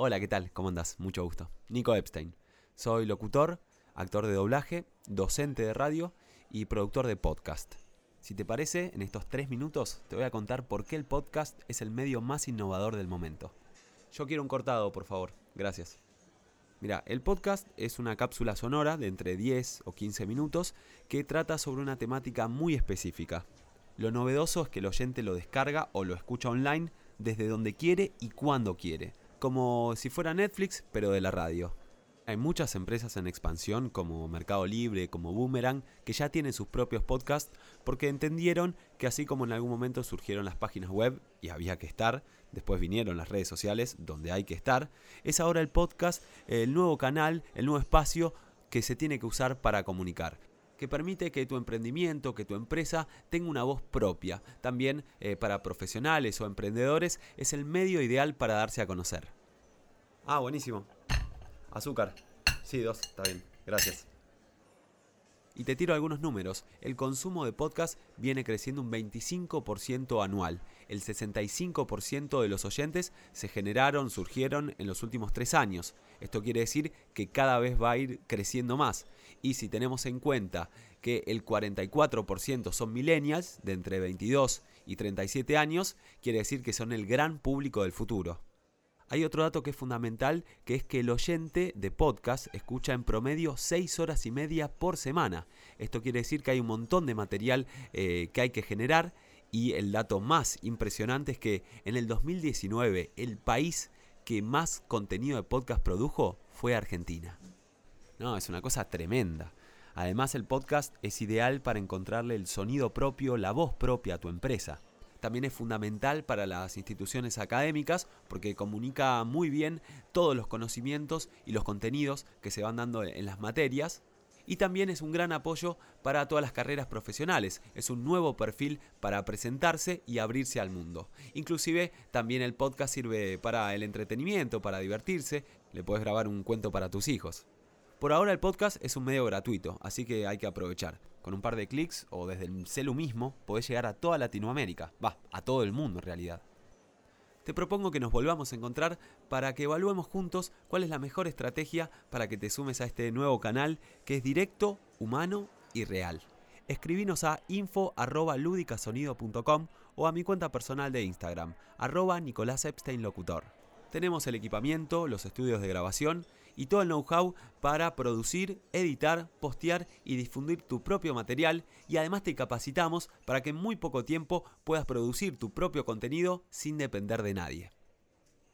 Hola, ¿qué tal? ¿Cómo andás? Mucho gusto. Nico Epstein. Soy locutor, actor de doblaje, docente de radio y productor de podcast. Si te parece, en estos tres minutos te voy a contar por qué el podcast es el medio más innovador del momento. Yo quiero un cortado, por favor. Gracias. Mira, el podcast es una cápsula sonora de entre 10 o 15 minutos que trata sobre una temática muy específica. Lo novedoso es que el oyente lo descarga o lo escucha online desde donde quiere y cuando quiere, como si fuera Netflix pero de la radio. Hay muchas empresas en expansión como Mercado Libre, como Boomerang, que ya tienen sus propios podcasts porque entendieron que así como en algún momento surgieron las páginas web y había que estar, después vinieron las redes sociales donde hay que estar, es ahora el podcast el nuevo canal, el nuevo espacio que se tiene que usar para comunicar que permite que tu emprendimiento, que tu empresa tenga una voz propia. También eh, para profesionales o emprendedores es el medio ideal para darse a conocer. Ah, buenísimo. Azúcar. Sí, dos, está bien. Gracias. Y te tiro algunos números. El consumo de podcast viene creciendo un 25% anual. El 65% de los oyentes se generaron, surgieron en los últimos tres años. Esto quiere decir que cada vez va a ir creciendo más. Y si tenemos en cuenta que el 44% son millennials de entre 22 y 37 años, quiere decir que son el gran público del futuro. Hay otro dato que es fundamental, que es que el oyente de podcast escucha en promedio 6 horas y media por semana. Esto quiere decir que hay un montón de material eh, que hay que generar y el dato más impresionante es que en el 2019 el país que más contenido de podcast produjo fue Argentina. No, es una cosa tremenda. Además el podcast es ideal para encontrarle el sonido propio, la voz propia a tu empresa también es fundamental para las instituciones académicas porque comunica muy bien todos los conocimientos y los contenidos que se van dando en las materias. Y también es un gran apoyo para todas las carreras profesionales. Es un nuevo perfil para presentarse y abrirse al mundo. Inclusive también el podcast sirve para el entretenimiento, para divertirse. Le puedes grabar un cuento para tus hijos. Por ahora el podcast es un medio gratuito, así que hay que aprovechar. Con un par de clics o desde el celu mismo podés llegar a toda Latinoamérica, va, a todo el mundo en realidad. Te propongo que nos volvamos a encontrar para que evaluemos juntos cuál es la mejor estrategia para que te sumes a este nuevo canal que es directo, humano y real. Escribinos a info.ludicasonido.com o a mi cuenta personal de Instagram, arroba Nicolás Epstein Locutor. Tenemos el equipamiento, los estudios de grabación y todo el know-how para producir, editar, postear y difundir tu propio material y además te capacitamos para que en muy poco tiempo puedas producir tu propio contenido sin depender de nadie.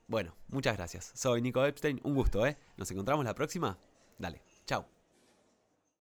Bueno, muchas gracias. Soy Nico Epstein, un gusto, ¿eh? Nos encontramos la próxima. Dale, chao.